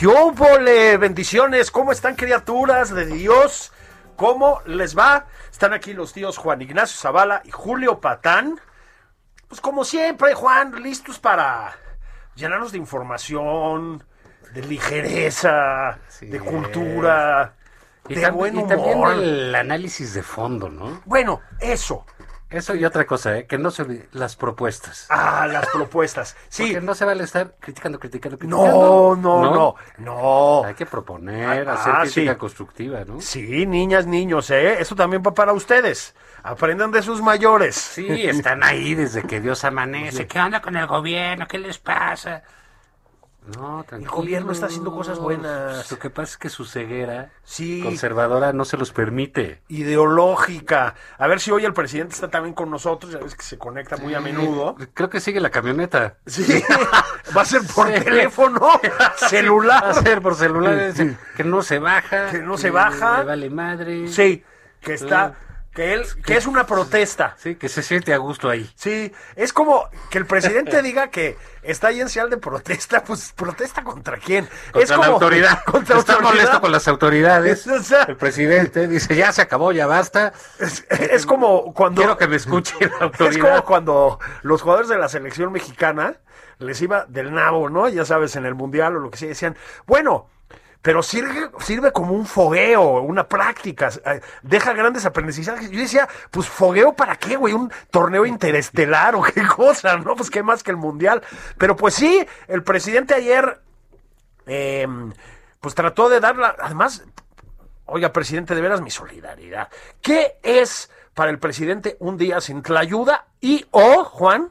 ¡Qué óvole! Bendiciones, ¿cómo están criaturas de Dios? ¿Cómo les va? Están aquí los tíos Juan Ignacio Zavala y Julio Patán. Pues como siempre, Juan, listos para llenarnos de información, de ligereza, de cultura, Y, de buen y también humor. el análisis de fondo, ¿no? Bueno, eso. Eso y otra cosa, ¿eh? que no se olvide, las propuestas. Ah, las propuestas. Sí. Porque no se vale estar criticando, criticando, No, criticando. no, no, no. Hay que proponer, Ah, hacer ah, crítica sí. constructiva, ¿no? Sí, niñas, niños, ¿eh? Eso también va para ustedes. Aprendan de sus mayores. Sí, están ahí desde que Dios amanece. ¿Qué onda con el gobierno? ¿Qué les pasa? No, tranquilo. gobierno está haciendo cosas buenas. Lo que pasa es que su ceguera Sí. conservadora no se los permite. Ideológica. A ver si hoy el presidente está también con nosotros. Ya ves que se conecta muy a menudo. Creo que sigue la camioneta. Sí. Va a ser por Sí. teléfono, Va celular. a ser por celular, que no se baja. Que no se baja. Le vale madre. Sí, que está. Que él, que es una protesta. Sí, que se siente a gusto ahí. Sí, es como que el presidente diga que está ahí en señal de protesta, pues protesta contra quién. Contra es la como autoridad. Contra Está autoridad. molesto con las autoridades. O sea- el presidente dice, ya se acabó, ya basta. Es, es como cuando Quiero que me escuche la es autoridad. como cuando los jugadores de la selección mexicana les iba del nabo, ¿no? Ya sabes, en el mundial o lo que sea, decían, bueno, pero sirve, sirve como un fogueo, una práctica, eh, deja grandes aprendizajes. Yo decía, pues fogueo para qué, güey, un torneo interestelar o qué cosa, ¿no? Pues qué más que el mundial. Pero pues sí, el presidente ayer, eh, pues trató de darla, además, Oiga, presidente, de veras mi solidaridad. ¿Qué es para el presidente un día sin ayuda y o, Juan,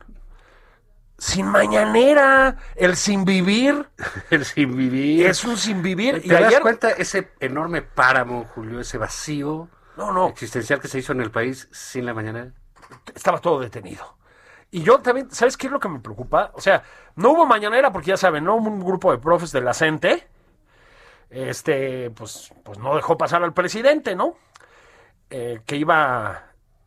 sin mañanera, el sin vivir? El sin vivir. Es un sin vivir. ¿Te das cuenta ese enorme páramo, Julio, ese vacío No, no, existencial que se hizo en el país sin la mañana? estaba todo detenido. Y yo también, ¿sabes qué es lo que me preocupa? O sea, no hubo mañanera porque ya saben, no hubo un grupo de profes de la CENTE. Este, pues, pues no dejó pasar al presidente, ¿no? Eh, que iba.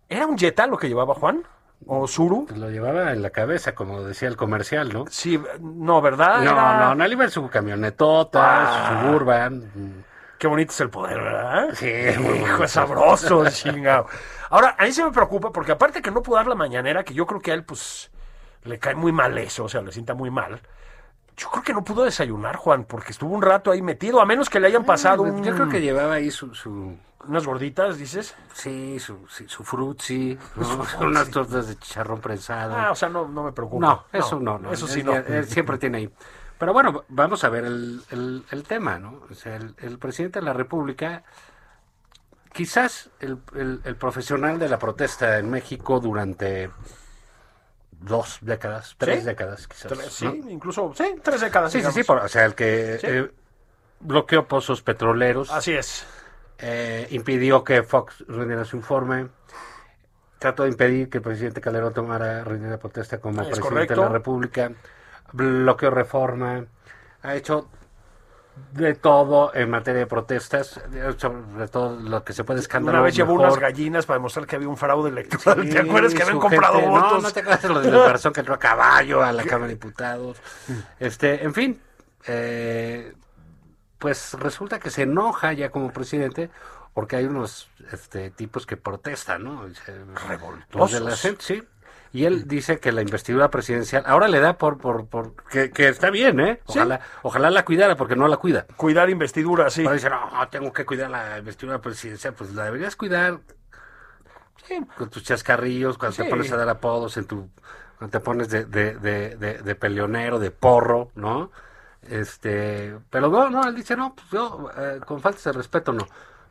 ¿Era un Jetta lo que llevaba Juan? ¿O Zuru? Pues lo llevaba en la cabeza, como decía el comercial, ¿no? Sí, no, ¿verdad? No, Era- no, no, él iba en su camionetota, Ah. su suburban. Qué bonito es el poder, ¿verdad? Sí, muy hijo, es sabroso, chingado. Ahora, a mí se me preocupa porque aparte que no pudo dar la mañanera, que yo creo que a él, pues, le cae muy mal eso, o sea, le sienta muy mal. Yo creo que no pudo desayunar, Juan, porque estuvo un rato ahí metido, a menos que le hayan pasado un- Yo creo que llevaba ahí su, su unas gorditas, dices. sí, su, sí, su frutzi, ¿no? unas tortas de chicharrón prensado. Ah, o sea, no, no me preocupa. no, eso no, no. Eso sí, Él no. él siempre tiene ahí. Pero bueno, vamos a ver el, el- el tema, ¿no? O sea, el, el presidente de la República, quizás el, el- profesional de la protesta en México durante dos décadas, tres ¿Sí? décadas quizás. Tres- sí, incluso, sí, tres décadas. Sí, sí, sí, por- o sea, el que Sí. eh, bloqueó pozos petroleros, Así es. Eh, impidió que Fox rindiera su informe, trató de impedir que el presidente Calderón tomara de protesta como Es presidente correcto. de la República, bloqueó reforma, ha hecho de todo en materia de protestas, sobre todo lo que se puede escandalizar. Una vez llevó unas gallinas para demostrar que había un fraude electoral. ¿Te acuerdas que habían comprado No, votos? No, te acuerdas de lo de la persona que entró a caballo a la Cámara de Diputados. Este, en fin, eh, pues resulta que se enoja ya como presidente porque hay unos este, tipos que protestan, ¿no? De la gente, sí. Y él dice que la investidura presidencial ahora le da por, por, por que, que está bien, ¿eh? Ojalá, ojalá la cuidara porque no la cuida. Cuidar investidura, sí. Pero dice, no, tengo que cuidar la investidura presidencial. Pues la deberías cuidar sí, con tus chascarrillos, cuando Sí. te pones a dar apodos, en tu, cuando te pones de, de, de, de, de peleonero, de porro, ¿no? Este, pero no, no, él dice, no, pues yo, eh, con faltas de respeto, no.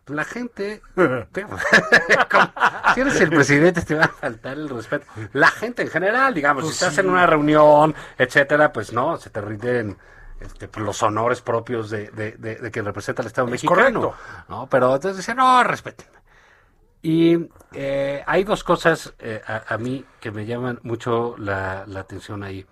La gente, te- como- si eres el presidente, te va a faltar el respeto. La gente en general, digamos, Pues si estás en una reunión, etcétera, pues no, se te rinden este, los honores propios de, de, de, de quien representa al Estado Es mexicano. correcto. ¿no? Pero entonces dice, no, respétenme. Y eh, hay dos cosas eh, a, a mí que me llaman mucho la, la atención ahí.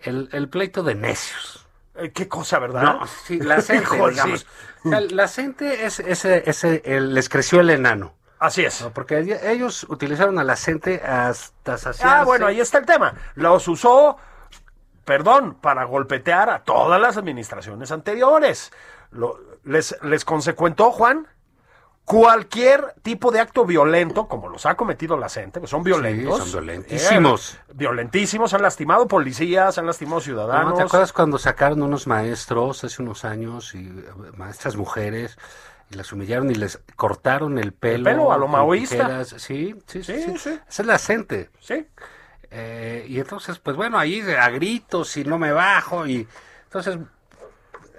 El, el pleito de necios. Eh, Qué cosa, ¿verdad? No, sí, la gente, digamos. sí. La gente es, ese, ese, les creció el enano. Así es. ¿no? Porque ell- ellos utilizaron a la gente hasta saciarse. Ah, bueno, ahí está el tema. Los usó, perdón, para golpetear a todas las administraciones anteriores. Lo- les, les consecuentó, Juan, cualquier tipo de acto violento, como los ha cometido la gente, que son violentos. son violentísimos. eh, violentísimos, han lastimado policías, han lastimado ciudadanos. ¿No ¿Te acuerdas cuando sacaron unos maestros hace unos años y eh, maestras mujeres y las humillaron y les cortaron el pelo? pelo a lo maoísta. Sí, sí, sí, Sí, sí. sí. Esa es la gente. Sí. Eh, y entonces, pues bueno, ahí a gritos y no me bajo y entonces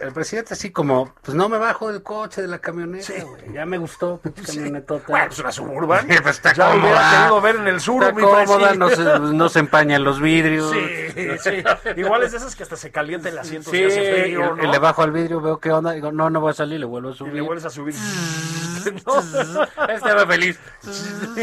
el presidente así como, pues no me bajo del coche, de la camioneta, güey, ya me gustó, pinche camionetota. Bueno, es una suburban. Sí, pues está ya cómoda. querido ver en el sur, Está cómoda, no se, no se empañan los vidrios. Sí, sí. Igual es de esas que hasta se calienta el asiento Sí, frío, y- y ¿no? le bajo al vidrio, veo qué onda, digo, no, no voy a salir, le vuelvo a Y subir. le vuelves a subir. Estaba feliz.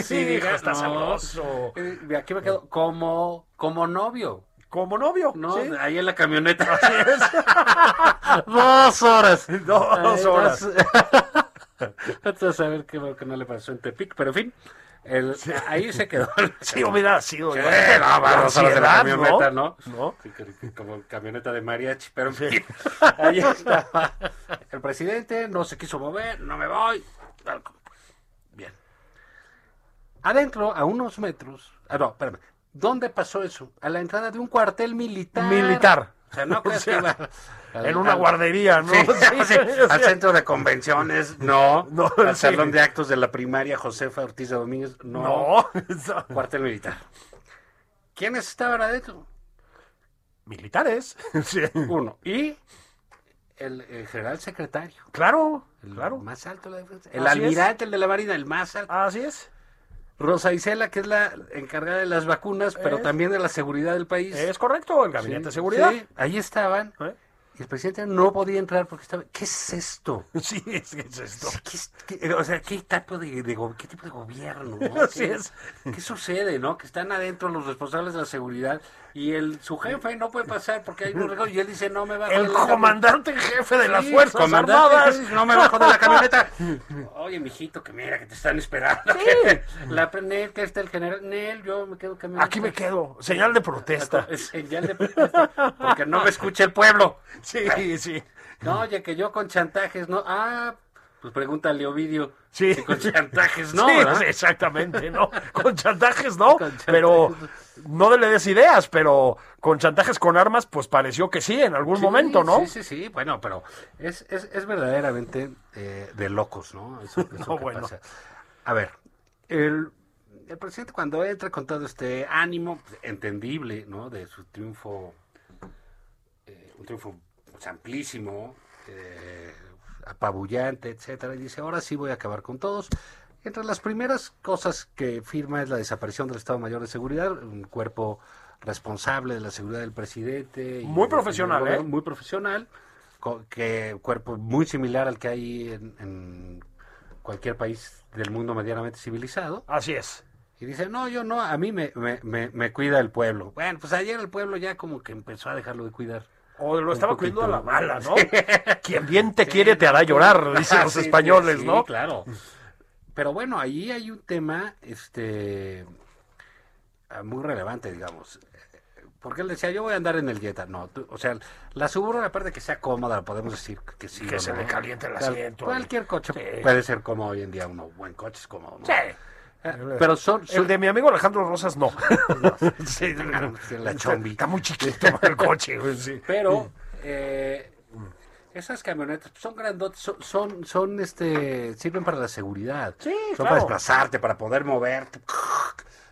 Sí, hijo, está sabroso. Y aquí me quedo como, como novio, Como novio, ¿no? ¿sí? Ahí en la camioneta. Dos horas. Dos Ay, horas. dos- Entonces, a ver qué bueno que no le pasó en Tepic, pero en fin, el- ahí se quedó. Sí, hubiera sido. Sí, no, va, La dos horas de la camioneta, ¿no? como camioneta de mariachi, pero en fin, ahí estaba. El presidente no se quiso mover, no me voy. Bien. Adentro, a unos metros. Ah, no, espérame. ¿Dónde pasó eso? A la entrada de un cuartel militar. Militar. O sea, no O crees sea, que iba al- En una al- guardería, ¿no? Sí, Sí, al centro de convenciones, no. No, al salón de actos de la primaria Josefa Ortiz de Domínguez, No. Cuartel militar. ¿Quiénes estaban adentro? Militares. Sí. Uno. Y el, el general secretario. Claro, El claro. más alto de la defensa. El Así es. almirante, el de la marina, el más alto. Así es. Rosa Isela, que es la encargada de las vacunas, pero Es- también de la seguridad del país. Es correcto, el gabinete Sí, de seguridad. sí, ahí estaban. ¿Eh? Y el presidente no podía entrar porque estaba. ¿Qué es esto? Sí, es, es esto. ¿Qué, qué- o sea, ¿qué tipo de, de go- qué tipo de gobierno? ¿no? Así ¿Qué, es. ¿Qué sucede, no? Que están adentro los responsables de la seguridad y el su jefe no puede pasar porque hay un regalo y él dice no me bajo El de la comandante en jefe de las Sí, Fuerzas comandante, Armadas. No me bajo de la camioneta. Oye, mijito, que mira, que te están esperando. La Nel, que está el general. Nel, yo me quedo caminando. Aquí me quedo. Señal de protesta. Es señal de protesta, porque no me escucha el pueblo. Sí, sí. No, oye, que yo con chantajes, ¿no? Ah, pues pregúntale, Ovidio. Sí. Si con chantajes, ¿no? Sí, exactamente, ¿no? Con chantajes no, Con chantajes. pero no le des ideas, pero con chantajes con armas, pues pareció que sí, en algún Sí, momento, ¿no? Sí, sí, sí, bueno, pero es, es, es verdaderamente eh, de locos, ¿no? Eso, eso No, que bueno. pasa. A ver, el, el presidente cuando entra con todo este ánimo pues, entendible, ¿no? De su triunfo, eh, un triunfo amplísimo, eh, apabullante, etcétera, y dice, ahora sí voy a acabar con todos. Entre las primeras cosas que firma es la desaparición del Estado Mayor de Seguridad, un cuerpo responsable de la seguridad del presidente. y Muy profesional, ¿eh? Muy profesional, que cuerpo muy similar al que hay en, en cualquier país del mundo medianamente civilizado. Así es. Y dice, no, yo no, a mí me, me, me, me cuida el pueblo. Bueno, pues ayer el pueblo ya como que empezó a dejarlo de cuidar. O lo estaba cuidando a la mala, ¿no? Quien bien te quiere te hará llorar, dicen los Sí, españoles, sí, ¿no? claro. Pero bueno, ahí hay un tema este ah, muy relevante, digamos. Porque él decía, yo voy a andar en el Jetta. No, tú- o sea, la Suburban, aparte de que sea cómoda, podemos decir que sí. Que se no. le caliente el asiento. Cualquier coche puede ser como hoy en día uno. Buen coche es cómodo. ¿no? Sí. Pero son... son- El de mi amigo Alejandro Rosas no. sí, La chombi. Está muy chiquito el coche, sí. Pero eh, esas camionetas son grandotes, son, son, son, este, sirven para la seguridad. Sí, son claro. para desplazarte, para poder moverte.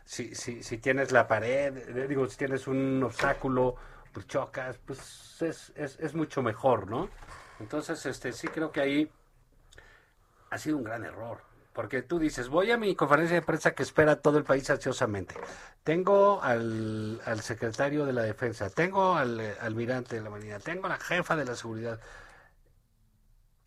Si, si, si tienes la pared, eh, digo, si tienes un obstáculo, pues chocas, pues es, es, es mucho mejor, ¿no? Entonces, este, sí creo que ahí ha sido un gran error. Porque tú dices, voy a mi conferencia de prensa que espera todo el país ansiosamente. Tengo al, al secretario de la defensa, tengo al eh, almirante de la marina, tengo a la jefa de la seguridad.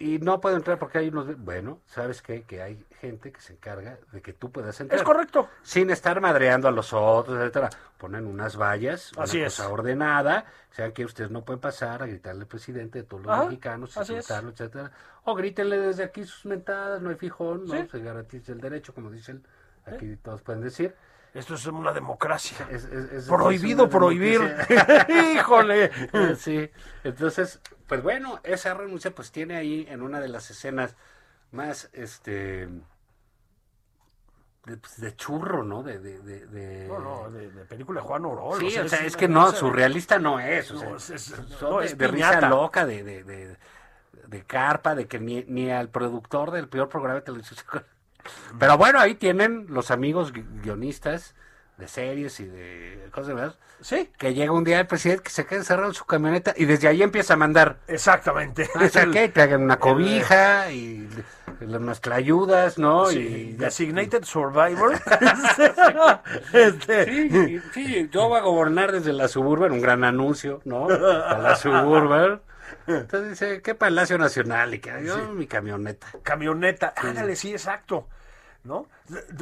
Y no puedo entrar porque hay unos... Bueno, ¿sabes qué? Que hay gente que se encarga de que tú puedas entrar. Es correcto. Sin estar madreando a los otros, etcétera. Ponen unas vallas, una Así es. cosa ordenada, o sea que ustedes no pueden pasar a gritarle al presidente de todos los Ajá, mexicanos, insultarlo, etcétera. O grítenle desde aquí sus mentadas, no hay fijón, no se garantiza el derecho, como dice él. Aquí todos pueden decir. Esto es una democracia. Es- es- es- Prohibido prohibir. Híjole. Sí, entonces, pues bueno, esa renuncia pues tiene ahí en una de las escenas más, este, de, pues, de churro, ¿no? De, de, de, de- No, no, de, de película de Juan Orol. Sí, o sea, es que no, surrealista no es, o sea, No, es- no, de, de risa loca, de, de, de, carpa, de que ni, ni al productor del peor programa de televisión. Pero bueno, ahí tienen los amigos gui- guionistas de series y de cosas demás, Sí, que llega un día el presidente que se queda encerrado en su camioneta y desde ahí empieza a mandar exactamente. o sea, que te hagan una cobija y le- unas clayudas, ¿no? Sí, y Designated Survivor. Este, Sí, sí, yo voy a gobernar desde la suburban, un gran anuncio, ¿no? Para la suburban. Entonces dice, ¿qué Palacio Nacional? Y que yo, mi camioneta. camioneta. Ándale, sí, exacto. ¿No?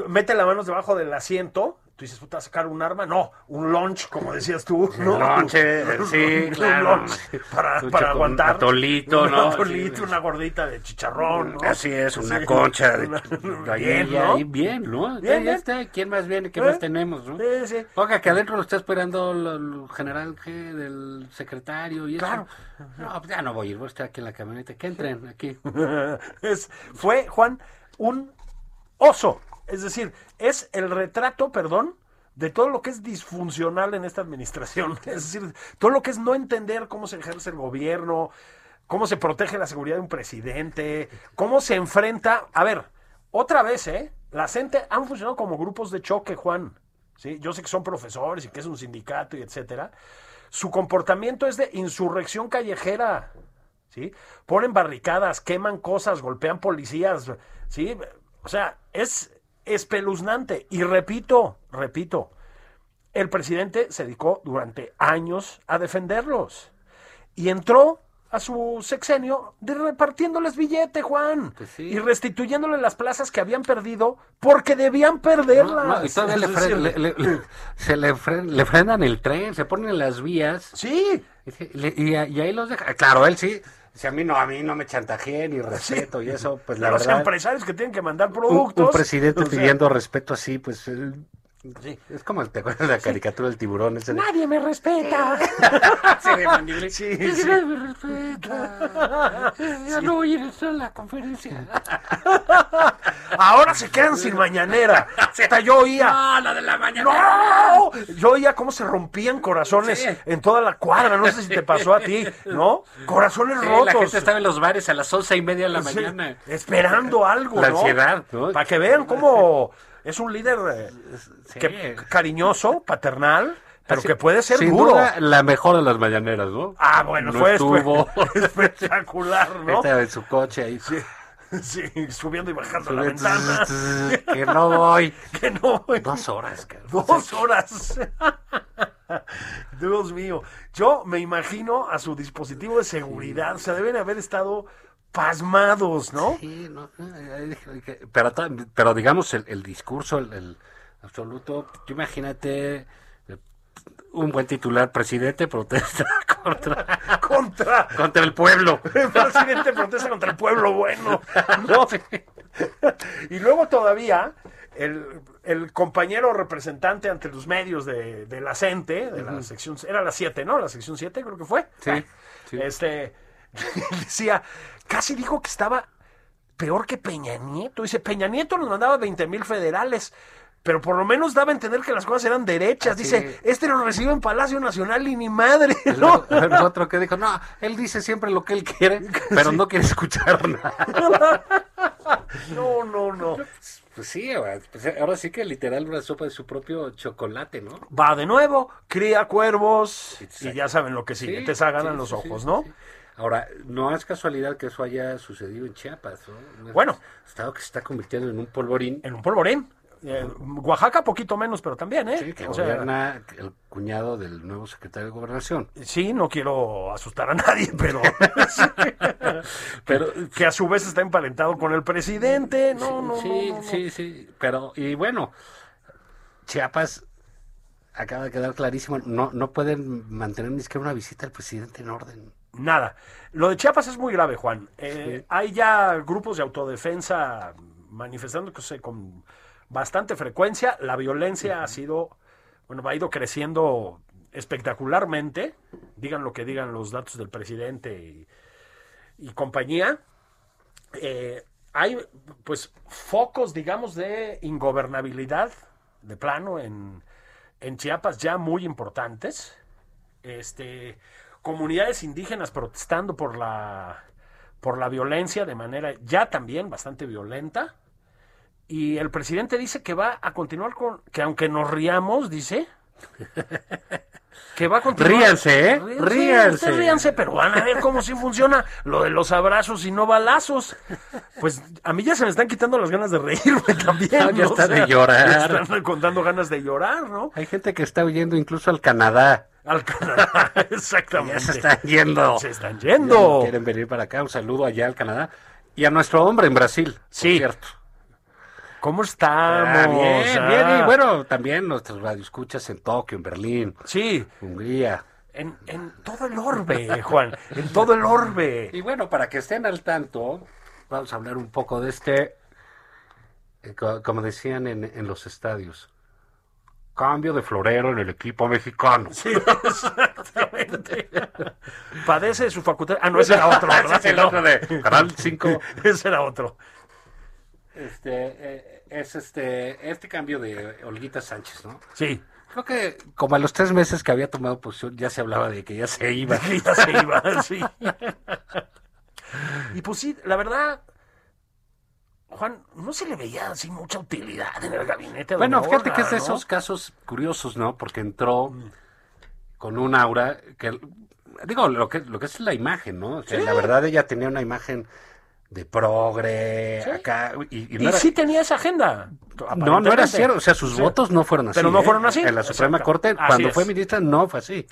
Mete las manos debajo del asiento. Tú dices, puta, sacar un arma. No, un lunch, como decías tú. ¿no? Un lonche, sí, Un claro. lunch para, aguantar. un atolito, Un ¿no? atolito, Sí. una gordita de chicharrón, ¿no? Así es, una Sí. concha de Una- gallina, Bien, ¿no? bien, ¿no? Bien, ya, está, ¿quién más viene? ¿Qué ¿Eh? más tenemos, no? Sí, sí. Oiga, que adentro lo está esperando el, general G del secretario y eso. Claro. No, pues ya no voy a ir, voy a estar aquí en la camioneta. Que entren aquí. Es- fue, Juan, un oso. Es decir, es el retrato, perdón, de todo lo que es disfuncional en esta administración. Es decir, todo lo que es no entender cómo se ejerce el gobierno, cómo se protege la seguridad de un presidente, cómo se enfrenta. A ver, otra vez, ¿eh? La gente han funcionado como grupos de choque, Juan. ¿sí? Yo sé que son profesores y que es un sindicato y etcétera. Su comportamiento es de insurrección callejera. ¿sí? Ponen barricadas, queman cosas, golpean policías, ¿sí? O sea, es espeluznante. Y repito, repito, el presidente se dedicó durante años a defenderlos. Y entró a su sexenio de repartiéndoles billete, Juan. Pues sí. Y restituyéndole las plazas que habían perdido porque debían perderlas. No, y todavía le, fre- le- se le, fre- le frenan el tren, se ponen en las vías. Sí, y ahí los deja. Claro, él sí. Si a mí no, a mí no me chantajeen ni respeto y eso, pues la los verdad. empresarios que tienen que mandar productos. un presidente sea, pidiendo respeto así, pues. Sí. Es como, ¿te acuerdas de la caricatura del tiburón? Ese de- Nadie me respeta. Sí. Sí, sí. que me respeta. Ya no voy a ir a la conferencia. Ahora se quedan sin mañanera. Yo oía. No, la de la mañana. ¡No! Yo oía cómo se rompían corazones en toda la cuadra. No sé si te pasó a ti, ¿no? Corazones rotos. la gente estaba en los bares a las once y media de la mañana. esperando algo, La ¿no? ansiedad, ¿no? Para que vean cómo es un líder eh, que- cariñoso, paternal, pero Así- que puede ser sin duro. duda, la mejor de las mañaneras, ¿no? Ah, bueno, No fue estuvo. espe- espectacular, ¿no? Estaba en su coche ahí. Sí, subiendo y bajando la ventana. que no voy. que no, güey. Dos horas, cabrón. Dos horas. Dios mío. Yo me imagino a su dispositivo de seguridad. O sea, deben haber estado pasmados, ¿no? Sí, no, pero, pero digamos, el, el discurso, el, el- absoluto. Tú imagínate eh, un buen titular, presidente protesta contra, Contra. contra el pueblo. El presidente protesta contra el pueblo bueno. ¿no? y luego todavía el, el compañero representante ante los medios de, de la CENTE, de la sección, era la 7, ¿no? La sección 7 creo que fue. Sí, sí. Este, decía, casi dijo que estaba peor que Peña Nieto. Dice, Peña Nieto nos mandaba 20 mil federales. Pero por lo menos daba a entender que las cosas eran derechas. Dice, este lo recibe en Palacio Nacional y ni madre, ¿no? El, el otro que dijo, no, él dice siempre lo que él quiere, pero no quiere escuchar nada. No, no, no. Pues sí, pues ahora sí que literal una sopa de su propio chocolate, ¿no? Va de nuevo, cría cuervos y ya saben lo que sigue. Sí, te saganan sí, los ojos, sí, ¿no? Ahora, no es casualidad que eso haya sucedido en Chiapas, ¿no? Bueno. Estado que se está convirtiendo en un polvorín. En un polvorín. Eh, Oaxaca poquito menos, pero también, ¿eh? Sí, que O sea, gobierna el cuñado del nuevo secretario de Gobernación. sí, no quiero asustar a nadie, pero... Pero que a su vez está emparentado con el presidente. No, no, sí, no, no, no. sí, sí. Pero, y bueno, Chiapas acaba de quedar clarísimo, no, no pueden mantener ni siquiera una visita al presidente en orden. Nada. Lo de Chiapas es muy grave, Juan. Eh, Hay ya grupos de autodefensa manifestándose con bastante frecuencia. La violencia ha sido, bueno, ha ido creciendo espectacularmente. Digan lo que digan los datos del presidente y, y compañía. Eh, hay, pues, focos, digamos, de ingobernabilidad de plano en, en Chiapas ya muy importantes. Este, comunidades indígenas protestando por la, por la violencia de manera ya también bastante violenta. Y el presidente dice que va a continuar con, que aunque nos riamos, dice, que va a continuar. Ríanse, ¿eh? Ríanse. ustedes ríanse, pero van a ver cómo sí funciona lo de los abrazos y no balazos. Pues a mí ya se me están quitando las ganas de reírme también. No, ya ¿no? está de llorar. Me están contando ganas de llorar, ¿no? Hay gente que está huyendo incluso al Canadá. Al Canadá, Ya exactamente. se están yendo. Se están Ya yendo. quieren venir para acá. Un saludo allá al Canadá. Y a nuestro hombre en Brasil. por Sí. cierto. ¿Cómo estamos? Ah, bien, Ah, bien. Y bueno, también nuestros radioescuchas en Tokio, en Berlín, Sí, Hungría. en, en todo el orbe, Juan. En todo el orbe. Y bueno, para que estén al tanto, vamos a hablar un poco de este, eh, co- como decían en, en los estadios, cambio de florero en el equipo mexicano. Sí, exactamente. Padece de su facultad. Ah, no, ese era otro, Ese ¿verdad? es el otro de Canal 5. Ese era otro. Este, eh, es este, este cambio de Olguita Sánchez, ¿no? Sí. Creo que como a los tres meses que había tomado posición ya se hablaba de que ya se iba. Ya se iba, sí. Y pues sí, la verdad, Juan, no se le veía así mucha utilidad en el gabinete. Bueno, fíjate que es de ¿no? esos casos curiosos, ¿no? Porque entró con un aura que, digo, lo que, lo que es la imagen, ¿no? O sea, la verdad ella tenía una imagen de progre, acá, y, y no Y era- sí tenía esa agenda. no, no era cierto, o sea, sus Sí. votos no fueron así. Pero no ¿eh? fueron así. En la Suprema Exacto. Corte, Así cuando es. fue ministra, no fue así.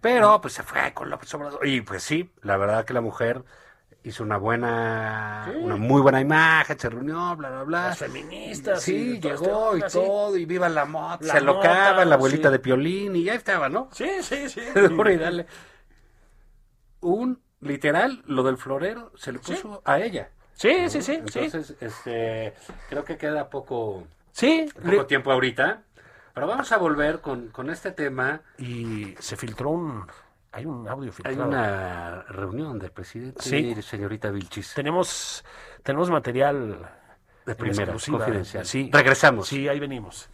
Pero, pues se fue con López Obrador. Y pues sí, la verdad que la mujer hizo una buena, una muy buena imagen, se reunió, bla, bla, bla. Las feministas. Sí, y este llegó y todo, y viva la moto, La se locaba mota, la abuelita sí. de Piolín, y ya estaba, ¿no? Sí, sí, sí. Y dale. Un, literal, lo del florero se le puso a ella. Sí, sí, sí. sí. Entonces, este, creo que queda poco, Sí, poco le- tiempo ahorita. Pero vamos a volver con, con este tema. y se filtró un. Hay un audio Hay filtrado. una reunión del presidente Sí. y señorita Vilchis. Tenemos, tenemos material De primera, confidencial. Sí. Regresamos. Sí, ahí venimos.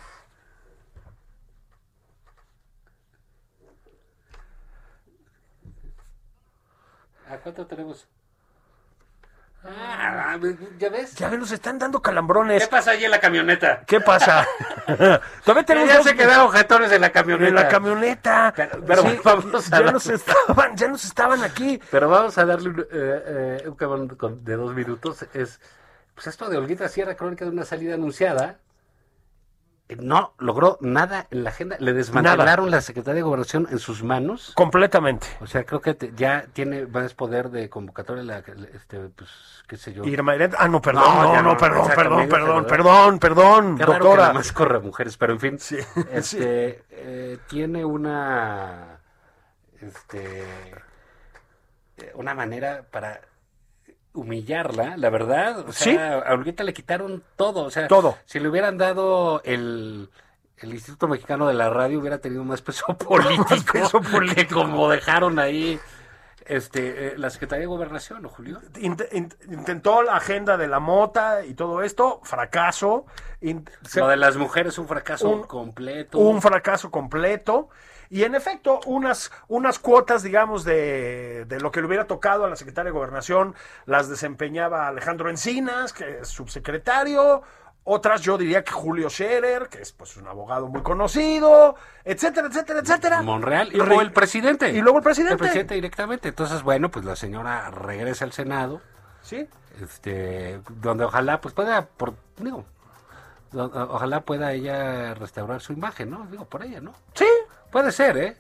¿A cuánto tenemos? Ah, ¿ya ves? Ya ven, nos están dando calambrones. ¿Qué pasa ahí en la camioneta? ¿Qué pasa? Todavía Ya, tenemos ya dos- se quedaron jetones en la camioneta. en la camioneta. Pero- pero vamos a ya dar- nos estaban, ya nos estaban aquí. Pero vamos a darle un, eh, eh, un cabrón de dos minutos. Es pues esto de Olguita Sierra, crónica de una salida anunciada. No logró nada en la agenda. Le desmantelaron la Secretaría de Gobernación en sus manos. Completamente. O sea, creo que te- ya tiene más poder de convocatoria, la, este, pues, qué sé yo. Irma Irene- Ah, no, perdón, No, no, no, no, perdón, perdón, perdón, perdón, perdón, Qué raro que doctora. nada más corre mujeres, pero en fin. Sí, Este, eh, tiene una, este, una manera para humillarla, la verdad. O Sí. sea, a Olguita le quitaron todo. O sea, Todo. si le hubieran dado el, el Instituto Mexicano de la Radio, hubiera tenido más peso político, peso político. como dejaron ahí este, eh, la Secretaría de Gobernación, ¿no, Julio? Int- int- intentó la agenda de la mota y todo esto, fracaso. Lo de las mujeres un fracaso Un- completo. un fracaso completo. Y en efecto, unas, unas cuotas, digamos, de, de lo que le hubiera tocado a la secretaria de Gobernación, las desempeñaba Alejandro Encinas, que es subsecretario. Otras, yo diría que Julio Scherer, que es pues un abogado muy conocido, etcétera, etcétera, etcétera. Monreal y luego el presidente. Y luego el presidente. El presidente directamente. Entonces, bueno, pues la señora regresa al Senado, Sí. este, donde ojalá, pues pueda, por, digo, ojalá pueda ella restaurar su imagen, ¿no? Digo, por ella, ¿no? Sí. Puede ser, ¿eh?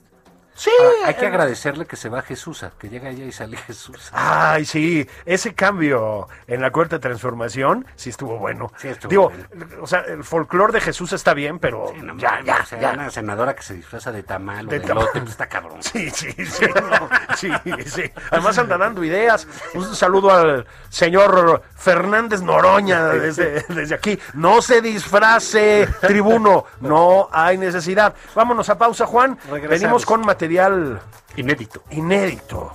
Sí. Ahora, hay que agradecerle que se va Jesús, que llega ella y sale Jesús. Ay, sí, ese cambio en la cuarta transformación sí estuvo bueno. Sí, estuvo Digo, o sea, el folclore de Jesús está bien, pero Sí, no ya, ya, o sea, ya. Una senadora que se disfraza de tamal o De de, pues está cabrón. Sí, sí, sí, no, sí, sí. Además anda dando ideas. Un saludo al señor Fernández Noroña desde, desde aquí. No se disfrace, tribuno. No hay necesidad. Vámonos a pausa, Juan. Regresamos. Venimos con material Inédito. inédito.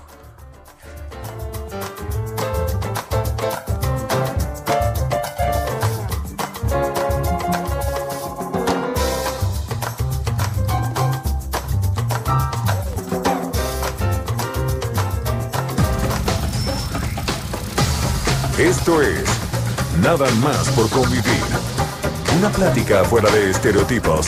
Esto es Nada más por convivir. Una plática fuera de estereotipos.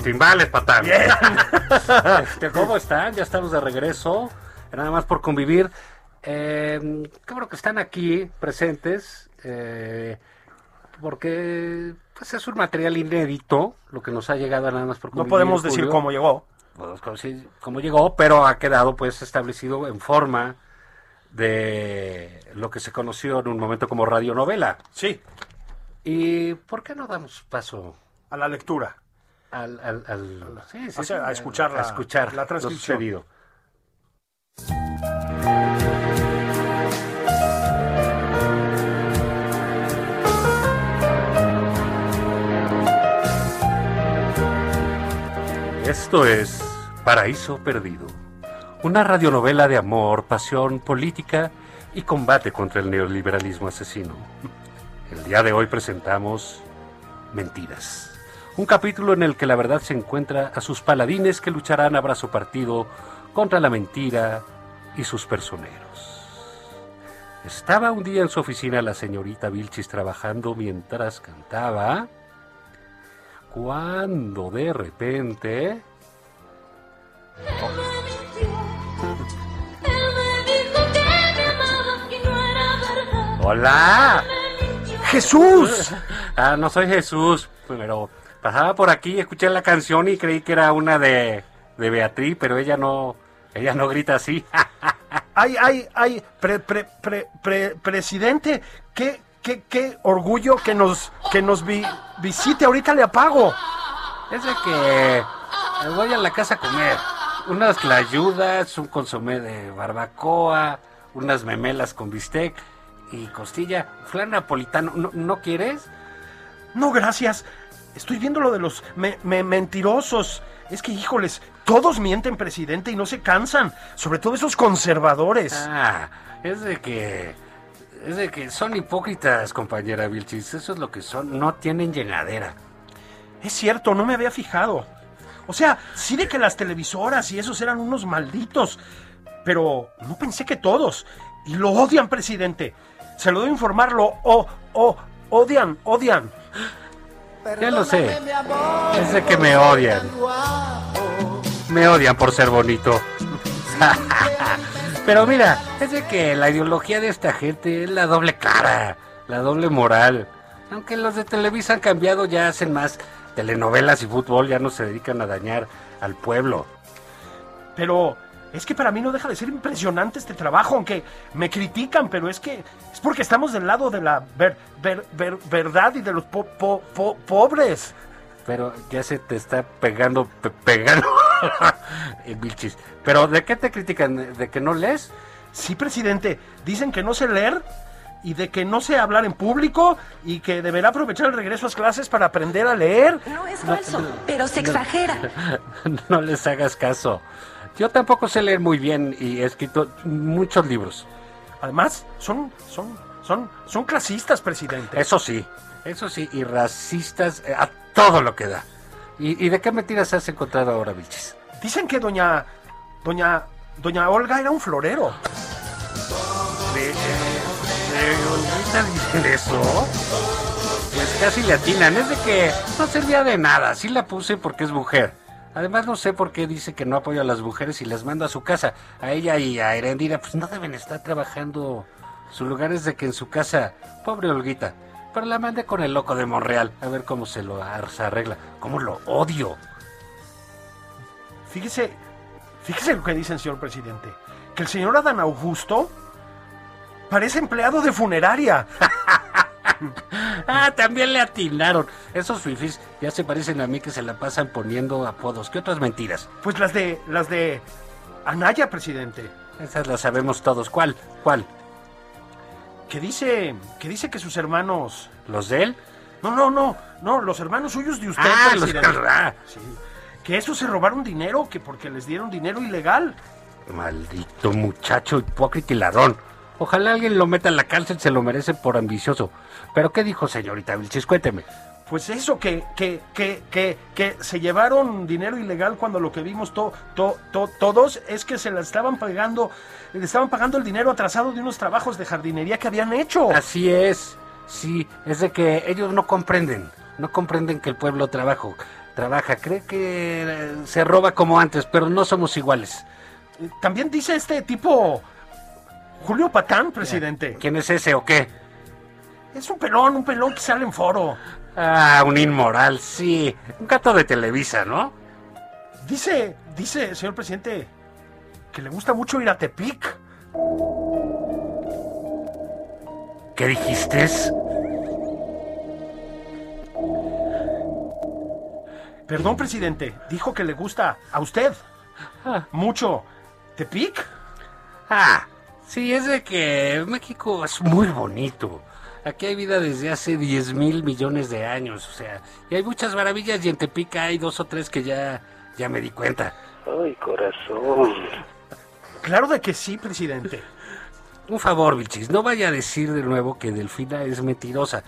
Los timbales, patán. Este, ¿Cómo están? Ya estamos de regreso. Nada más por convivir. Eh, qué bueno que están aquí presentes. eh, porque pues, es un material inédito lo que nos ha llegado a nada más por No convivir. podemos decir Julio. cómo llegó. Podemos decir cómo llegó, pero ha quedado pues establecido en forma de lo que se conoció en un momento como radionovela. Sí, ¿Y por qué no damos paso a la lectura. Al, al, al- sí, sí, O sea, sí, a escuchar la- a escuchar la lo transcripción. sucedido. Esto es Paraíso Perdido, una radionovela de amor, pasión, política y combate contra el neoliberalismo asesino. El día de hoy presentamos Mentiras, un capítulo en el que la verdad se encuentra a sus paladines que lucharán a brazo partido contra la mentira y sus personeros. Estaba un día en su oficina la señorita Vilchis trabajando mientras cantaba, cuando de repente... ¡Hola! ¡Jesús! Ah, no soy Jesús, pero pasaba por aquí, escuché la canción y creí que era una de, de Beatriz, pero ella no, ella no grita así. Ay, ay, ay, pre, pre, pre, pre- presidente, qué, qué, qué orgullo que nos, que nos vi- visite. Ahorita le apago. es de que voy a la casa a comer. Unas clayudas, un consomé de barbacoa, unas memelas con bistec y costilla. Flan napolitano, ¿no, ¿no quieres? No, gracias. Estoy viendo lo de los me- me- mentirosos. Es que, híjoles, todos mienten, presidente, y no se cansan. Sobre todo esos conservadores. Ah, es de que. Es de que son hipócritas, compañera Vilchis. Eso es lo que son. No tienen llenadera. Es cierto, no me había fijado. O sea, sí de que las televisoras y esos eran unos malditos, pero no pensé que todos. Y lo odian, presidente. Se lo debo informar, lo o, o, odian, odian. Ya lo sé. Es de que me odian. Me odian por ser bonito. Pero mira, es de que la ideología de esta gente es la doble cara, la doble moral. Aunque los de Televisa han cambiado, ya hacen más telenovelas y fútbol, ya no se dedican a dañar al pueblo. Pero es que para mí no deja de ser impresionante este trabajo, aunque me critican, pero es que es porque estamos del lado de la ver- ver- ver- verdad y de los po- po- po- pobres. Pero ya se te está pegando, pe- pegando el Vilchis. Pero ¿de qué te critican? ¿De que no lees? Sí, presidente, dicen que no sé leer y de que no sé hablar en público y que deberá aprovechar el regreso a clases para aprender a leer. No es falso, pero se exagera. no les hagas caso. Yo tampoco sé leer muy bien y he escrito muchos libros. Además, son, son, son, son clasistas, presidente. Eso sí, eso sí, y racistas eh, a todo lo que da. ¿Y, y de qué mentiras has encontrado ahora, Vilchis? Dicen que doña, doña, doña Olga era un florero. ¿De, de Olguita dicen eso? Pues casi le atinan. Es de que no servía de nada. Sí la puse porque es mujer. Además no sé por qué dice que no apoya a las mujeres y las manda a su casa. A ella y a Erendira pues no deben estar trabajando. Su lugar es de que en su casa, pobre Olguita. Pero la mandé con el loco de Monreal. A ver cómo se lo arregla. Cómo lo odio. Fíjese, fíjese lo que dicen, señor presidente. Que el señor Adán Augusto parece empleado de funeraria. Ah, también le atinaron. Esos fifis ya se parecen a mí que se la pasan poniendo apodos. ¿Qué otras mentiras? Pues las de, las de Anaya, presidente. Esas las sabemos todos. ¿Cuál? ¿Cuál? Que dice, que dice que sus hermanos... ¿Los de él? No, no, no, no, los hermanos suyos de usted, Ah, los presidente. ah, Sí. Que esos se robaron dinero, que porque les dieron dinero ilegal. Maldito muchacho hipócrita y ladrón. Ojalá alguien lo meta en la cárcel, se lo merece por ambicioso. ¿Pero qué dijo, señorita Vilchis? Cuénteme. Pues eso, que, que, que, que, que se llevaron dinero ilegal cuando lo que vimos to, to- to- todos es que se la estaban pagando, le estaban pagando el dinero atrasado de unos trabajos de jardinería que habían hecho. Así es. Sí, es de que ellos no comprenden. No comprenden que el pueblo trabajo, trabaja. Cree que eh, se roba como antes, pero no somos iguales. También dice este tipo, Julio Patán, presidente. ¿Quién es ese o qué? Es un pelón, un pelón que sale en foro. Ah, un inmoral, sí. Un gato de Televisa, ¿no? Dice, dice, señor presidente, que le gusta mucho ir a Tepic. ¿Qué dijiste? Perdón, presidente, dijo que le gusta a usted mucho Tepic. Ah, sí, es de que México es muy bonito. Aquí hay vida desde hace 10 mil millones de años, o sea, y hay muchas maravillas y en Tepic hay dos o tres que ya, ya me di cuenta. Ay, corazón. Claro de que sí, presidente. Un favor, Vilchis, no vaya a decir de nuevo que Delfina es mentirosa.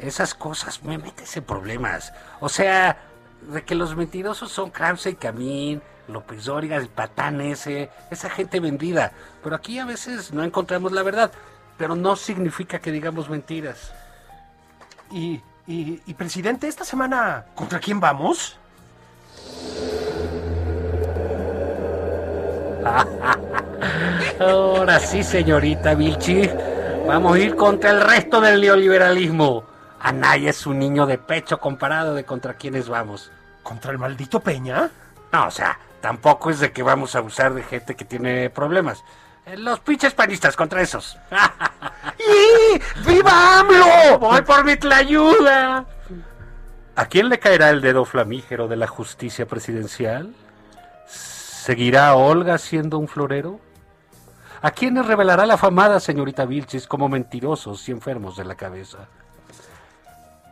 Esas cosas me metes en problemas. O sea, de que los mentirosos son Krause y Camín, López Dóriga, el patán ese, esa gente vendida. Pero aquí a veces no encontramos la verdad. Pero no significa que digamos mentiras. Y, y, y, presidente, esta semana, ¿contra quién vamos? Ahora sí, señorita Vilchi. Vamos a ir contra el resto del neoliberalismo. Anaya es un niño de pecho comparado de contra quienes vamos. ¿Contra el maldito Peña? No, o sea, tampoco es de que vamos a abusar de gente que tiene problemas. Eh, Los pinches panistas contra esos. ¡Y! ¡Viva AMLO! ¡Voy por mi ayuda! ¿A quién le caerá el dedo flamígero de la justicia presidencial? ¿Seguirá Olga siendo un florero? ¿A quiénes revelará la famada señorita Vilchis como mentirosos y enfermos de la cabeza?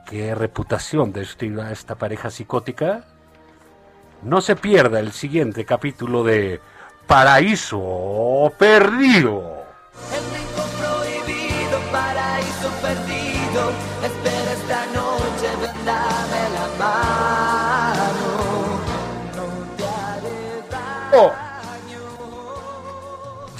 ¿Qué reputación destina esta pareja psicótica? No se pierda el siguiente capítulo de Paraíso Perdido. El rico prohibido, paraíso perdido. Espera esta noche, vendame la mano. No te haré daño. Oh.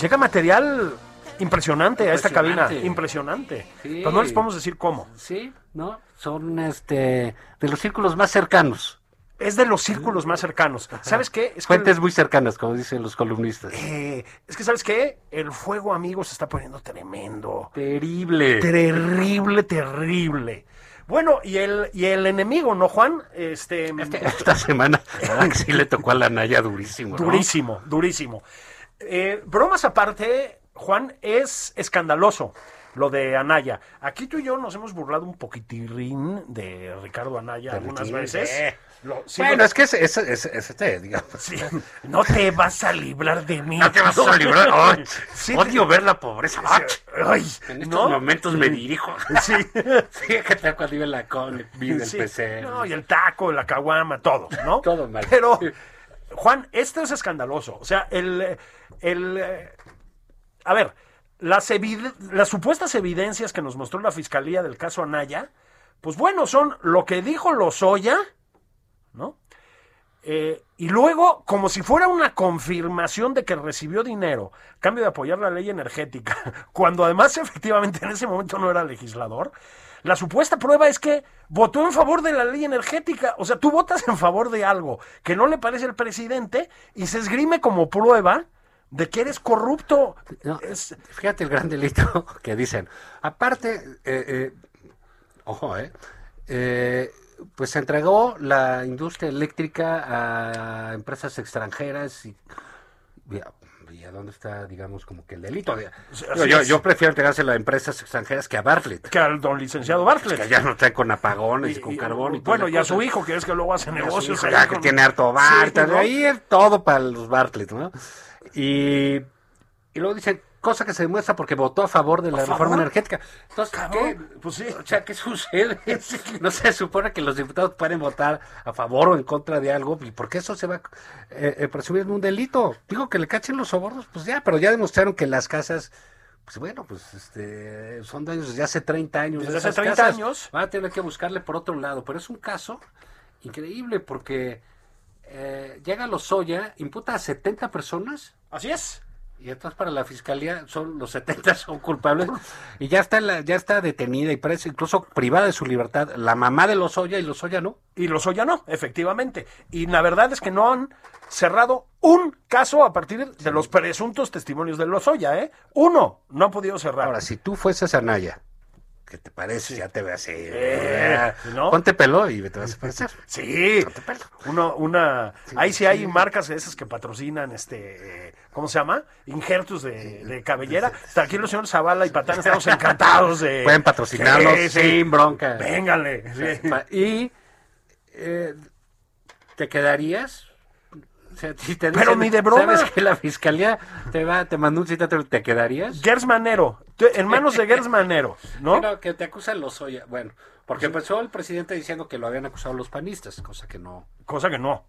Llega material impresionante a esta cabina. Impresionante. Pero pues no les podemos decir cómo. Sí, ¿no? Son este de los círculos más cercanos. Es de los círculos más cercanos. ¿Sabes qué? Es que, Fuentes muy cercanas, como dicen los columnistas. eh, es que, ¿sabes qué? El fuego, amigos, se está poniendo tremendo. Terrible. Terrible, terrible. Bueno, y el, y el enemigo, ¿no, Juan? Este, Este- esta semana, sí le tocó a la Naya durísimo. ¿no? durísimo, durísimo. Eh, bromas aparte, Juan, es escandaloso lo de Anaya. Aquí tú y yo nos hemos burlado un poquitirrín de Ricardo Anaya De algunas Riquín, veces. sí. Lo- sí, Bueno, lo- es que es, es, es- es este, digamos. sí. no te vas a librar de mí. No te vas a librar. Ay, Sí, odio ver la pobreza. Ay, Ay, en estos ¿no? momentos me dirijo. Sí. Sí, que tal cuando iba la con, vi del Sí. PC. No, y el taco, la caguama, todo, ¿no? Todo mal. Pero, Juan, esto es escandaloso. O sea, el. el eh, a ver, las, supuestas evidencias que nos mostró la fiscalía del caso Anaya, pues bueno, son lo que dijo Lozoya, ¿no? Eh, y luego, como si fuera una confirmación de que recibió dinero, a cambio de apoyar la ley energética, cuando además efectivamente en ese momento no era legislador, la supuesta prueba es que votó en favor de la ley energética. O sea, tú votas en favor de algo que no le parece al presidente y se esgrime como prueba de que eres corrupto. No, Es- Fíjate el gran delito que dicen. Aparte, eh, eh, ojo, eh, eh, pues se entregó la industria eléctrica a empresas extranjeras y, dónde está, digamos, como que el delito. Así yo, prefiero entregárselo a empresas extranjeras que a Bartlett. que al don licenciado Bartlett. Que allá no trae con apagones y, Y- con y- carbón y Bueno, y a cosa. su hijo, que es que luego hace Ya negocios. hijo ya que tiene harto Sí, Bartlett, ¿no? ahí es todo para los Bartlett, ¿no? Y, y luego dicen, cosa que se demuestra porque votó a favor de la ¿A reforma favor? energética. Entonces, Cabrón, ¿qué? pues sí. O sea, ¿qué sucede? No se supone que los diputados pueden votar a favor o en contra de algo, ¿y por qué eso se va eh, eh, presumir en un delito? Digo que le cachen los sobornos, pues ya, pero ya demostraron que las casas... Pues bueno, pues este, son dueños desde hace 30 años. de Desde hace esas 30 casas. años. Van a tener que buscarle por otro lado, pero es un caso increíble porque eh, llega Lozoya, imputa a 70 personas Así es. Y entonces para la fiscalía son los 70 son culpables y ya está la- ya está detenida y presa, incluso privada de su libertad la mamá de Lozoya y Lozoya no. Y los ya no, efectivamente. Y la verdad es que no han cerrado un caso a partir de los presuntos testimonios de Lozoya, ¿eh? Uno no ha podido cerrar. Ahora, si tú fueses Anaya, ¿qué te parece? Ya te ve así. Eh, ¿no? Ponte pelo y te vas a parecer. Sí, Ponte pelo. uno, una, ahí sí hay marcas esas que patrocinan, este, ¿cómo se llama? Injertos de, de cabellera. Hasta aquí los señores Zavala y Patán estamos encantados de... Pueden patrocinarnos Sí, sí. sin bronca. Vénganle. sí. Y eh, te quedarías. O sea, si te Pero ni de broma. Sabes que la fiscalía te va, te mandó un citatorio, ¿te quedarías? Gers Manero, en manos de Gers Manero, ¿no? Pero que te acusan los Oya. Bueno, porque empezó el presidente diciendo que lo habían acusado los panistas, cosa que no, Cosa que no.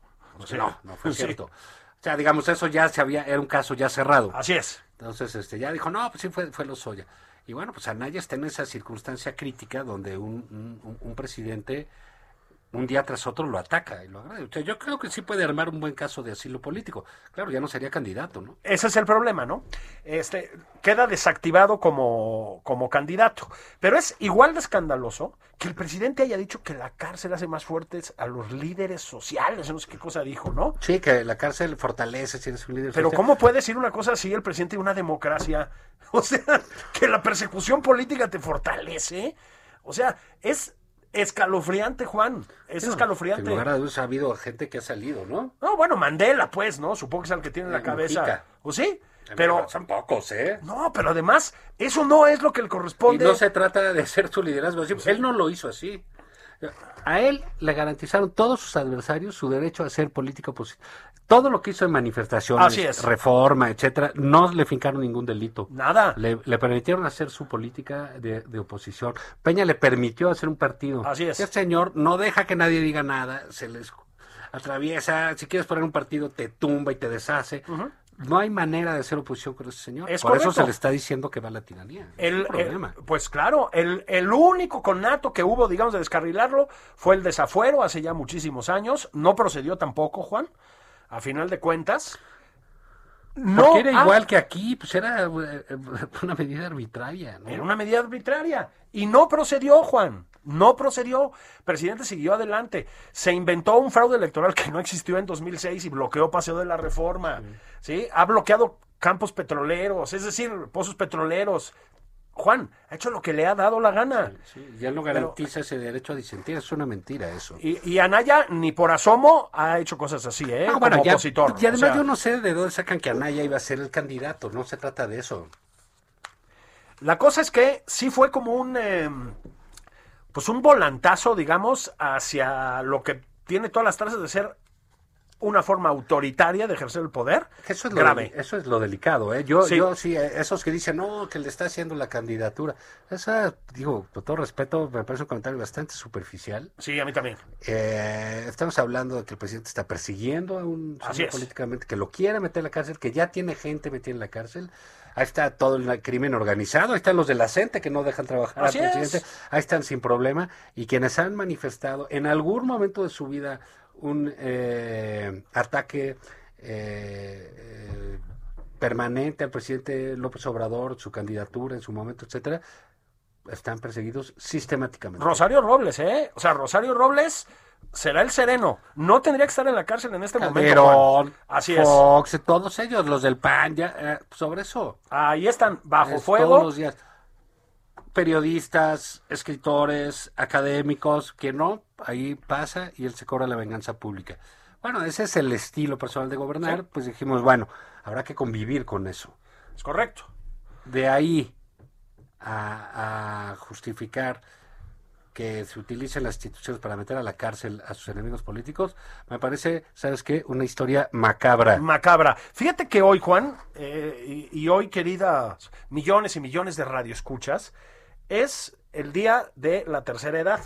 no, no fue Sí. cierto. O sea, digamos, eso ya se había, era un caso ya cerrado. Así es. Entonces, este, ya dijo, no, pues sí fue, fue Lozoya. Y bueno, pues Anaya está en esa circunstancia crítica donde un, un- un- un presidente un día tras otro lo ataca y lo agrede. O sea, yo creo que sí puede armar un buen caso de asilo político. Claro, ya no sería candidato, ¿no? Ese es el problema, ¿no? Este queda desactivado como, como candidato. Pero es igual de escandaloso que el presidente haya dicho que la cárcel hace más fuertes a los líderes sociales, no sé qué cosa dijo, ¿no? Sí, que la cárcel fortalece si eres un líder. Pero social. ¿cómo puede decir una cosa así el presidente de una democracia? O sea, que la persecución política te fortalece. O sea, es escalofriante, Juan. Es escalofriante. En lugar dudas ha habido gente que ha salido, ¿no? No, bueno, Mandela, pues, ¿no? Supongo que es el que tiene en la Eh, cabeza. Mujica. ¿O sí? Pero, son pocos, ¿eh? no, pero además, eso no es lo que le Y corresponde. no se trata de hacer su liderazgo. así. Él no lo hizo así. A él le garantizaron todos sus adversarios su derecho a hacer política. Todo lo que hizo en manifestaciones, Así es. reforma, etcétera, no le fincaron ningún delito. Nada. Le, le permitieron hacer su política de, de oposición. Peña le permitió hacer un partido. Así es. Este señor no deja que nadie diga nada, se les atraviesa. Si quieres poner un partido, te tumba y te deshace. No hay manera de hacer oposición con ese señor. Es Por eso se le está diciendo que va a la tiranía. El, un problema. el- pues claro, el, el único conato que hubo, digamos, de descarrilarlo fue el desafuero hace ya muchísimos años. No procedió tampoco, Juan, a final de cuentas. No, Porque era ah, igual que aquí, pues era eh, una medida arbitraria, ¿no? Era una medida arbitraria. Y no procedió, Juan. No procedió. El presidente siguió adelante. Se inventó un fraude electoral que no existió en 2006 y bloqueó paseo de la reforma. ¿sí? Ha bloqueado campos petroleros, es decir, pozos petroleros. Juan, ha hecho lo que le ha dado la gana. Sí, ya no garantiza ese derecho a disentir, es una mentira eso. Y, y Anaya ni por asomo ha hecho cosas así, ¿eh? Ah, Como ya- opositor. y además O sea, yo no sé de dónde sacan que Anaya iba a ser el candidato, no se trata de eso. La cosa es que sí fue como un, eh, pues un volantazo, digamos, hacia lo que tiene todas las trazas de ser una forma autoritaria de ejercer el poder. Eso es lo, grave. Eso es lo delicado, ¿eh? Yo Sí. yo sí, eh, esos que dicen, no, que le está haciendo la candidatura. Esa, digo, con todo respeto, me parece un comentario bastante superficial. Sí, a mí también. Eh, estamos hablando de que el presidente está persiguiendo a un señor políticamente que lo quiere meter en la cárcel, que ya tiene gente metida en la cárcel. Ahí está todo el crimen organizado, ahí están los de la CENTE que no dejan trabajar Así al es. presidente, ahí están sin problema. Y quienes han manifestado en algún momento de su vida un eh, ataque eh, eh, permanente al presidente López Obrador, su candidatura en su momento, etcétera, están perseguidos sistemáticamente. Rosario Robles, ¿eh? O sea, Rosario Robles será el sereno. No tendría que estar en la cárcel en este momento. Juan. Así es. Fox, todos ellos, los del PAN, ya, eh, sobre eso. Ahí están, bajo Es fuego. Todos los días. Periodistas, escritores, académicos, que no, ahí pasa y él se cobra la venganza pública. Bueno, ese es el estilo personal de gobernar, pues dijimos, bueno, habrá que convivir con eso. Es correcto. De ahí a, a justificar que se utilicen las instituciones para meter a la cárcel a sus enemigos políticos, me parece, ¿sabes qué? Una historia macabra. Macabra. Fíjate que hoy, Juan, eh, y, y hoy, queridas millones y millones de radioescuchas, es el día de la tercera edad.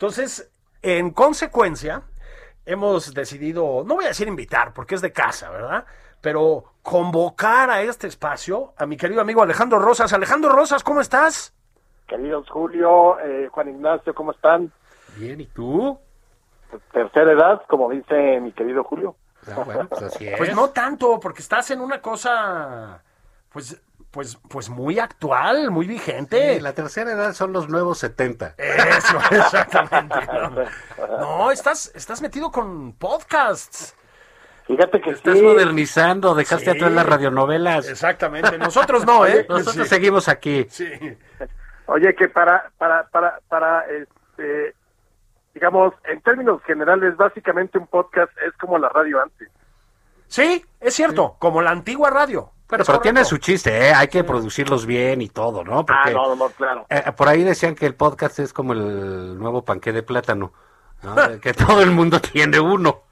Entonces, en consecuencia, hemos decidido, no voy a decir invitar, porque es de casa, ¿verdad? Pero convocar a este espacio a mi querido amigo Alejandro Rosas. Alejandro Rosas, ¿cómo estás? Queridos Julio, eh, Juan Ignacio, ¿cómo están? Bien, ¿y tú? Tercera edad, como dice mi querido Julio. Ah, bueno, pues así es. Pues no tanto, porque estás en una cosa, pues, pues, pues muy actual, muy vigente. Sí, la tercera edad son los nuevos 70. Eso, exactamente. No, No, estás, estás metido con podcasts. Fíjate que Estás sí, modernizando, dejaste Sí. atrás las radionovelas. Exactamente. Nosotros no, ¿eh? Nosotros Sí. seguimos aquí. Sí. Oye, que para, para, para, para, este, digamos, en términos generales, básicamente un podcast es como la radio antes. Sí, es cierto, como la antigua radio. Pero, pero tiene su chiste, ¿eh? Hay que producirlos bien y todo, ¿no? Ah, Porque no, no, no, claro. eh, por ahí decían que el podcast es como el nuevo panqué de plátano, ¿no? De que todo el mundo tiene uno.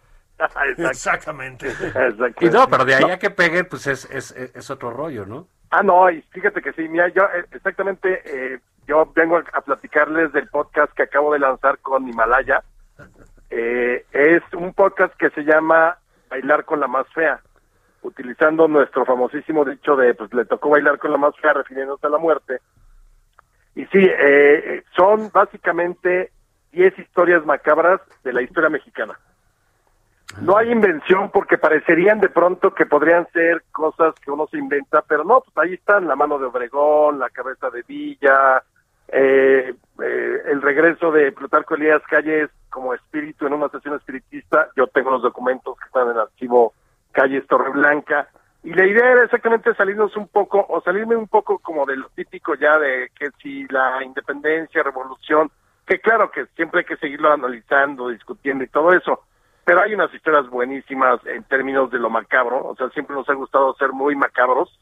Exactamente. exacto. Y no, pero de ahí a que peguen, pues es, es, es, otro rollo, ¿no? Ah, no, y fíjate que sí, mira, yo eh, exactamente, eh, yo vengo a, a platicarles del podcast que acabo de lanzar con Himalaya. Eh, es un podcast que se llama Bailar con la más fea, utilizando nuestro famosísimo dicho de, pues le tocó bailar con la más fea, refiriéndose a la muerte. Y sí, eh, son básicamente 10 historias macabras de la historia mexicana. No hay invención porque parecerían de pronto que podrían ser cosas que uno se inventa, pero no, pues ahí están la mano de Obregón, la cabeza de Villa, eh, eh, el regreso de Plutarco Elías Calles como espíritu en una sesión espiritista. Yo tengo los documentos que están en el archivo Calles Torreblanca. Y la idea era exactamente salirnos un poco, o salirme un poco como de lo típico ya de que si la independencia, revolución, que claro que siempre hay que seguirlo analizando, discutiendo y todo eso pero hay unas historias buenísimas en términos de lo macabro, o sea, siempre nos ha gustado ser muy macabros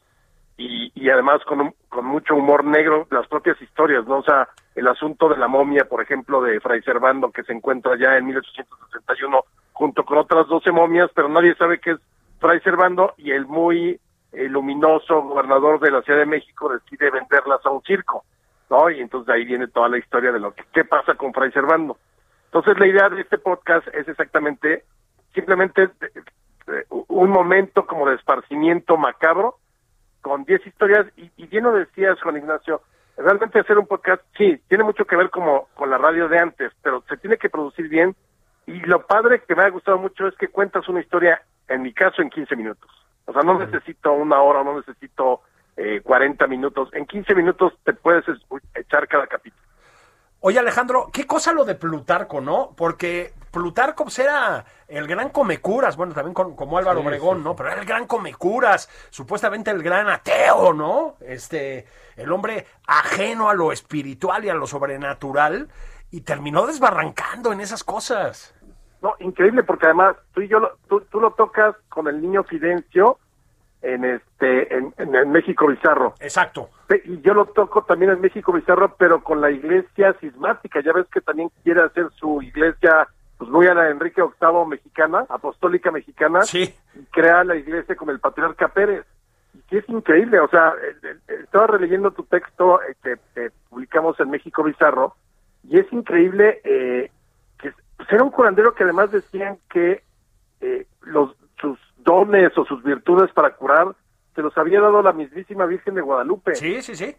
y, y además con, un- con mucho humor negro las propias historias, ¿no? O sea, el asunto de la momia, por ejemplo, de Fray Servando, que se encuentra ya en 1861 junto con otras 12 momias, pero nadie sabe que es Fray Servando y el muy eh, luminoso gobernador de la Ciudad de México decide venderlas a un circo, ¿no? Y entonces de ahí viene toda la historia de lo que qué pasa con Fray Servando. Entonces la idea de este podcast es exactamente simplemente eh, eh, un momento como de esparcimiento macabro con 10 historias y, y bien lo decías Juan Ignacio, realmente hacer un podcast sí, tiene mucho que ver como con la radio de antes, pero se tiene que producir bien y lo padre que me ha gustado mucho es que cuentas una historia, en mi caso, en 15 minutos. O sea, no necesito una hora, no necesito eh, 40 minutos. En 15 minutos te puedes es- echar cada capítulo. Oye, Alejandro, qué cosa lo de Plutarco, ¿no? Porque Plutarco pues, era el gran comecuras, bueno, también con- como Álvaro Sí, Obregón, sí, ¿no? Pero era el gran comecuras, supuestamente el gran ateo, ¿no? Este, el hombre ajeno a lo espiritual y a lo sobrenatural, y terminó desbarrancando en esas cosas. No, increíble, porque además tú y yo, lo- tú, tú lo tocas con el niño Fidencio en este en, en México Bizarro. Exacto. Y yo lo toco también en México Bizarro, pero con la iglesia cismática. Ya ves que también quiere hacer su iglesia, pues muy a la Enrique VIII mexicana, apostólica mexicana, Sí. y crea la iglesia como el patriarca Pérez. Y que es increíble, o sea, estaba releyendo tu texto eh, que, que publicamos en México Bizarro, y es increíble eh, que pues, era un curandero que además decían que eh, los sus dones o sus virtudes para curar se los había dado la mismísima Virgen de Guadalupe. Sí, sí, sí.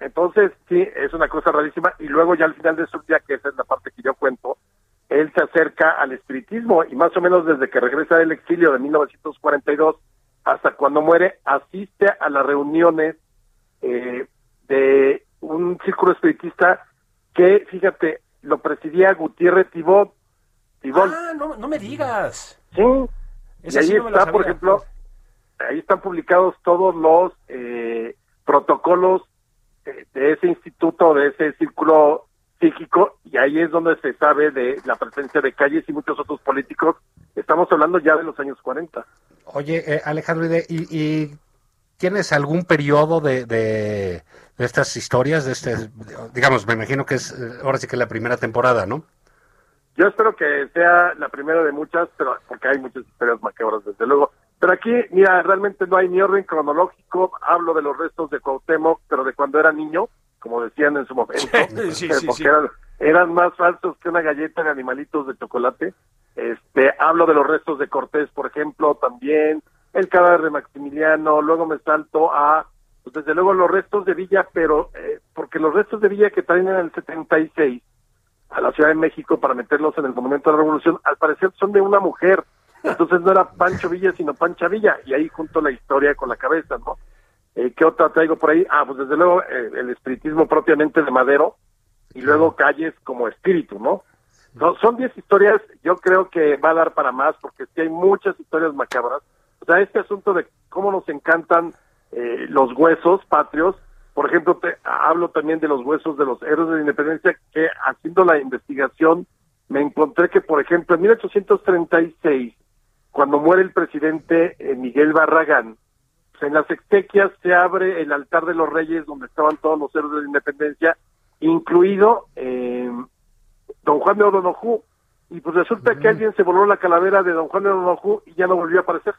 Entonces, sí, es una cosa rarísima. Y luego ya al final de su día, que esa es la parte que yo cuento, él se acerca al espiritismo y más o menos desde que regresa del exilio de 1942 hasta cuando muere, asiste a las reuniones eh, de un círculo espiritista que, fíjate, lo presidía Gutiérrez. Tibol. Ah, no, no me digas. Sí. Y ahí sí no está, por ejemplo, ahí están publicados todos los eh, protocolos de ese instituto, de ese círculo psíquico, y ahí es donde se sabe de la presencia de Calles y muchos otros políticos. Estamos hablando ya de los años 40. Oye, eh, Alejandro, ¿y, de- y- y tienes algún periodo de, de, de estas historias? de este, Digamos, me imagino que es, eh, ahora sí que es la primera temporada, ¿no? Yo espero que sea la primera de muchas, pero porque hay muchas historias macabras, desde luego. Pero aquí, mira, realmente no hay ni orden cronológico. Hablo de los restos de Cuauhtémoc, pero de cuando era niño, como decían en su momento. Sí, sí, sí, porque sí. Eran, eran más falsos que una galleta de animalitos de chocolate. Este, hablo de los restos de Cortés, por ejemplo, también. El cadáver de Maximiliano. Luego me salto a, pues desde luego, los restos de Villa, pero eh, porque los restos de Villa que traen en el 76 a la Ciudad de México para meterlos en el Monumento de la Revolución, al parecer son de una mujer. Entonces no era Pancho Villa, sino Pancha Villa. Y ahí junto la historia con la cabeza, ¿no? Eh, ¿Qué otra traigo por ahí? Ah, pues desde luego eh, el espiritismo propiamente de Madero y luego calles como espíritu, ¿no? No, son 10 historias, yo creo que va a dar para más porque sí hay muchas historias macabras. O sea, este asunto de cómo nos encantan eh, los huesos patrios, por ejemplo, te, hablo también de los huesos de los héroes de la independencia, que haciendo la investigación me encontré que, por ejemplo, en 1836, cuando muere el presidente eh, Miguel Barragán, pues, en las exequias se abre el altar de los reyes donde estaban todos los héroes de la independencia, incluido eh, don Juan de Oronojú. Y pues resulta que alguien se voló la calavera de don Juan de Oronojú y ya no volvió a aparecer.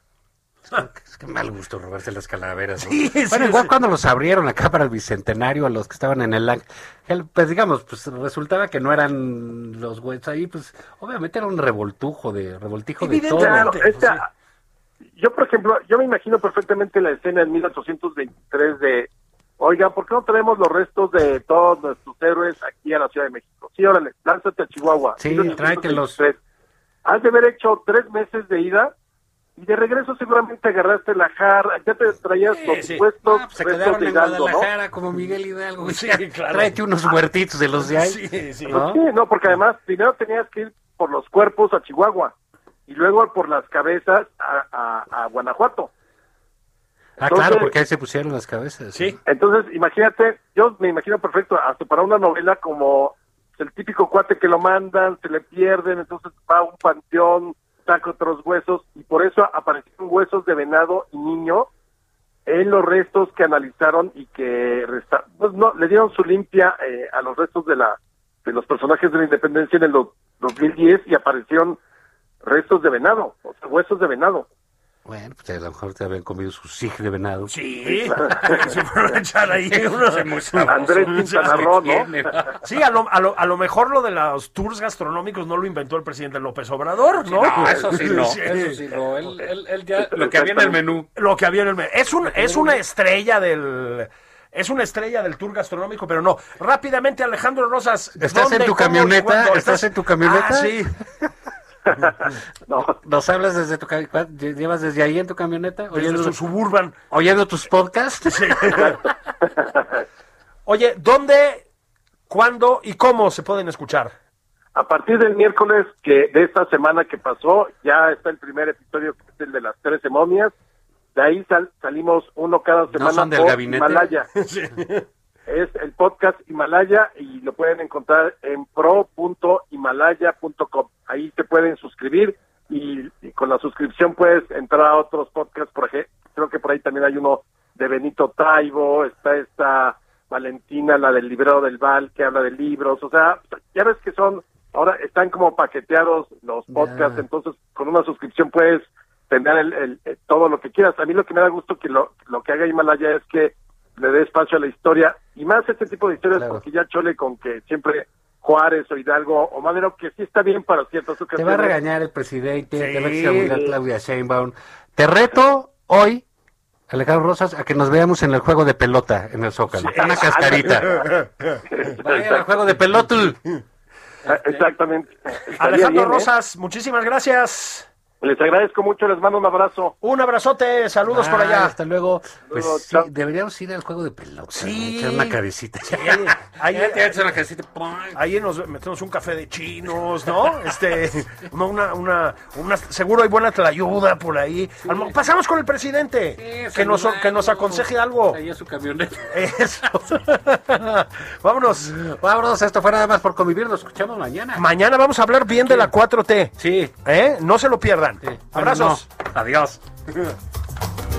Es que mal gusto robarse las calaveras. ¿no? Sí, sí, bueno, igual sí. cuando los abrieron acá para el bicentenario a los que estaban en el ángel, pues digamos, pues resultaba que no eran los güeyes ahí, pues obviamente era un revoltujo de revoltijo de todo. Claro, pues, esta- yo, por ejemplo, yo me imagino perfectamente la escena en 1823 de, oiga, ¿por qué no tenemos los restos de todos nuestros héroes aquí a la Ciudad de México? Sí, órale, lánzate a Chihuahua. Sí, 1823. tráetelos. Has de haber hecho tres meses de ida y de regreso seguramente agarraste la jarra, ya te traías Sí, los sí. supuestos Ah, pues se quedaron en Hidalgo, ¿no? Guadalajara como Miguel Hidalgo. Sí, claro. Tráete unos huertitos de los de ahí. Sí, sí. ¿no? Sí, no, porque además primero tenías que ir por los cuerpos a Chihuahua y luego por las cabezas a, a- a Guanajuato. Ah, Entonces- claro, porque ahí se pusieron las cabezas. Sí. Entonces, imagínate, yo me imagino perfecto, hasta para una novela como el típico cuate que lo mandan, se le pierden, entonces va a un panteón, saca otros huesos, y por eso aparecieron huesos de venado y niño en los restos que analizaron y que resta- pues no, le dieron su limpia eh, a los restos de la de los personajes de la independencia en el do- 2010 y aparecieron restos de venado, o sea, huesos de venado. Bueno, pues a lo mejor te habían comido su sig de venado. Sí, se fueron a echar ahí unos- Andrés Quintana Roo, ¿no? Sí, a lo, a, lo, a lo mejor lo de los tours gastronómicos no lo inventó el presidente López Obrador, ¿no? No, eso sí no, Sí. eso sí no. Él, él- él ya, lo que había en el menú. Lo que había en el menú. Es, un, es una estrella del... Es una estrella del tour gastronómico, pero no. Rápidamente, Alejandro Rosas. ¿Estás ¿dónde, en tu camioneta? ¿Estás en tu camioneta? Ah, sí. No, ¿Nos hablas desde tu camioneta? ¿Llevas desde ahí en tu camioneta? Desde Oyendo, su suburban. oyendo tus podcasts? Oye, ¿dónde, cuándo y cómo se pueden escuchar? a partir del miércoles que de esta semana que pasó, ya está el primer episodio, que es el de las 13 momias. De ahí sal- salimos uno cada semana son del por gabinete? Himalaya. Es el podcast Himalaya y lo pueden encontrar en pro.himalaya.com. Ahí se pueden suscribir y, y con la suscripción puedes entrar a otros podcasts. Por ejemplo, creo que por ahí también hay uno de Benito Taibo, está esta Valentina, la del librero del Val, que habla de libros. O sea, ya ves que son, ahora están como paqueteados los podcasts, entonces con una suscripción puedes tener el, el- el- todo lo que quieras. A mí lo que me da gusto que lo, lo que haga Himalaya es que le dé espacio a la historia y más este tipo de historias Claro. porque ya chole con que siempre Juárez o Hidalgo o Madero que sí está bien para ciertas Te ocasiones. va a regañar el presidente, te va a Sí. examinar Claudia Sheinbaum. Te reto hoy, Alejandro Rosas, a que nos veamos en el juego de pelota en el Zócalo. Una cascarita. Vayan al juego de pelota. Ah, Exactamente. Estaría Alejandro bien, ¿eh? Rosas, muchísimas gracias. Les agradezco mucho, les mando un abrazo. Un abrazote, saludos por Ah, allá. Hasta luego. Pues Luego, sí, deberíamos ir al juego de pelota. Sí. Echar una cabecita. Ahí, Ya te echas una cabecita. ahí nos metemos un café de chinos, ¿no? Este, una, una, una, una- seguro hay buena tlayuda por ahí. Pasamos con el presidente, Sí, que nos, que nos aconseje algo. Ahí a su camioneta. Eso. Vámonos. Vámonos, esto fue nada más por convivir. Nos escuchamos mañana. Mañana vamos a hablar bien de la 4T. Sí. ¿Eh? No se lo pierdan. Sí. Abrazos. No. Adiós.